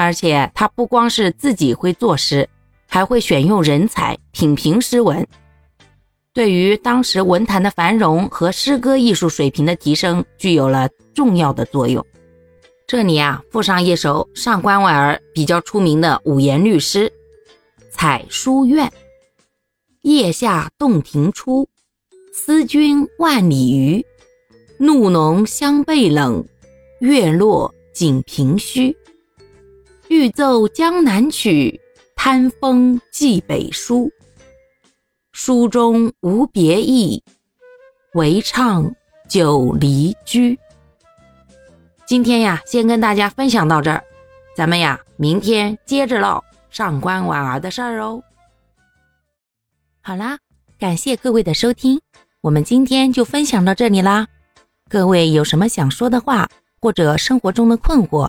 而且他不光是自己会作诗，还会选用人才品评诗文，对于当时文坛的繁荣和诗歌艺术水平的提升具有了重要的作用。这里啊，附上一首上官婉儿比较出名的五言律诗《采书院》：夜下洞庭初，思君万里余。怒浓香被冷，月落井平虚。欲奏江南曲，贪风寄北书。书中无别意，唯唱久离居。今天呀，先跟大家分享到这儿，咱们呀，明天接着唠上官婉儿的事儿哦。好啦，感谢各位的收听，我们今天就分享到这里啦。各位有什么想说的话，或者生活中的困惑，